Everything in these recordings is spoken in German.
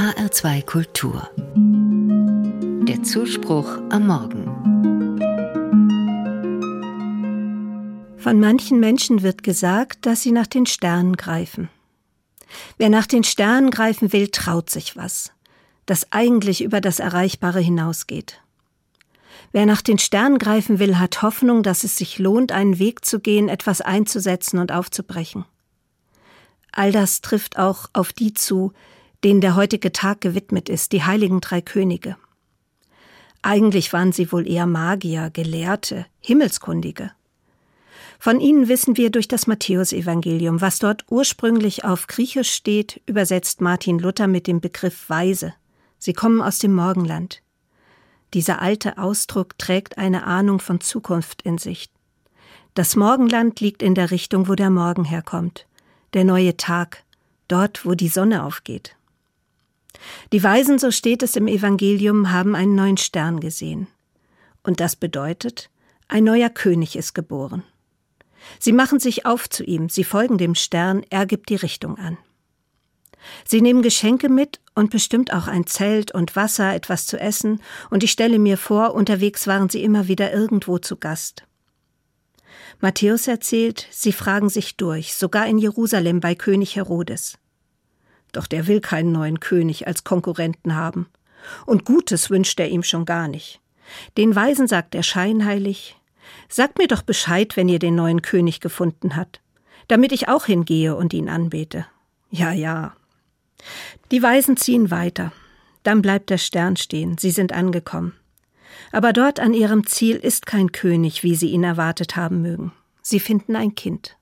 HR2 Kultur. Der Zuspruch am Morgen. Von manchen Menschen wird gesagt, dass sie nach den Sternen greifen. Wer nach den Sternen greifen will, traut sich was, das eigentlich über das Erreichbare hinausgeht. Wer nach den Sternen greifen will, hat Hoffnung, dass es sich lohnt, einen Weg zu gehen, etwas einzusetzen und aufzubrechen. All das trifft auch auf die zu, denen der heutige Tag gewidmet ist, die heiligen drei Könige. Eigentlich waren sie wohl eher Magier, Gelehrte, Himmelskundige. Von ihnen wissen wir durch das Matthäusevangelium, was dort ursprünglich auf Griechisch steht, übersetzt Martin Luther mit dem Begriff Weise. Sie kommen aus dem Morgenland. Dieser alte Ausdruck trägt eine Ahnung von Zukunft in sich. Das Morgenland liegt in der Richtung, wo der Morgen herkommt. Der neue Tag, dort, wo die Sonne aufgeht. Die Weisen, so steht es im Evangelium, haben einen neuen Stern gesehen. Und das bedeutet, ein neuer König ist geboren. Sie machen sich auf zu ihm, sie folgen dem Stern, er gibt die Richtung an. Sie nehmen Geschenke mit und bestimmt auch ein Zelt und Wasser, etwas zu essen, und ich stelle mir vor, unterwegs waren sie immer wieder irgendwo zu Gast. Matthäus erzählt, sie fragen sich durch, sogar in Jerusalem bei König Herodes. Doch der will keinen neuen König als Konkurrenten haben. Und Gutes wünscht er ihm schon gar nicht. Den Weisen sagt er scheinheilig, Sagt mir doch Bescheid, wenn ihr den neuen König gefunden habt, damit ich auch hingehe und ihn anbete. Ja, ja, die Weisen ziehen weiter. Dann bleibt der Stern stehen, sie sind angekommen. Aber dort an ihrem Ziel ist kein König, wie sie ihn erwartet haben mögen. Sie finden ein Kind.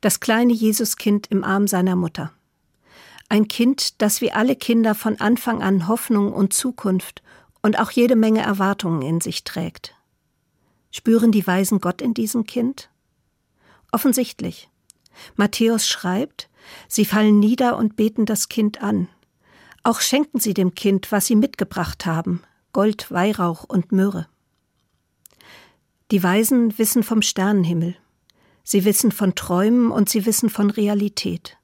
Das kleine Jesuskind im Arm seiner Mutter. Ein Kind, das wie alle Kinder von Anfang an Hoffnung und Zukunft und auch jede Menge Erwartungen in sich trägt. Spüren die Weisen Gott in diesem Kind? Offensichtlich. Matthäus schreibt, Sie fallen nieder und beten das Kind an. Auch schenken sie dem Kind, was sie mitgebracht haben, Gold, Weihrauch und Myrrhe. Die Weisen wissen vom Sternenhimmel. Sie wissen von Träumen und sie wissen von Realität.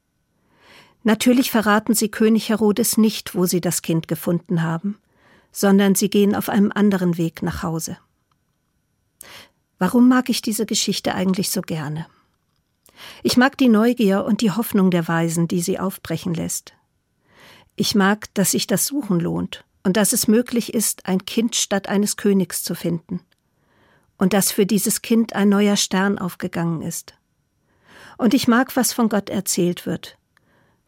Natürlich verraten sie König Herodes nicht, wo sie das Kind gefunden haben, sondern sie gehen auf einem anderen Weg nach Hause. Warum mag ich diese Geschichte eigentlich so gerne? Ich mag die Neugier und die Hoffnung der Weisen, die sie aufbrechen lässt. Ich mag, dass sich das Suchen lohnt und dass es möglich ist, ein Kind statt eines Königs zu finden. Und dass für dieses Kind ein neuer Stern aufgegangen ist. Und ich mag, was von Gott erzählt wird.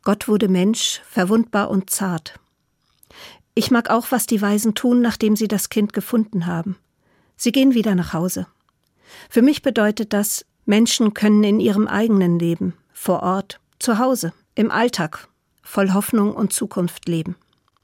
Gott wurde Mensch, verwundbar und zart. Ich mag auch, was die Weisen tun, nachdem sie das Kind gefunden haben. Sie gehen wieder nach Hause. Für mich bedeutet das, Menschen können in ihrem eigenen Leben, vor Ort, zu Hause, im Alltag, voll Hoffnung und Zukunft leben.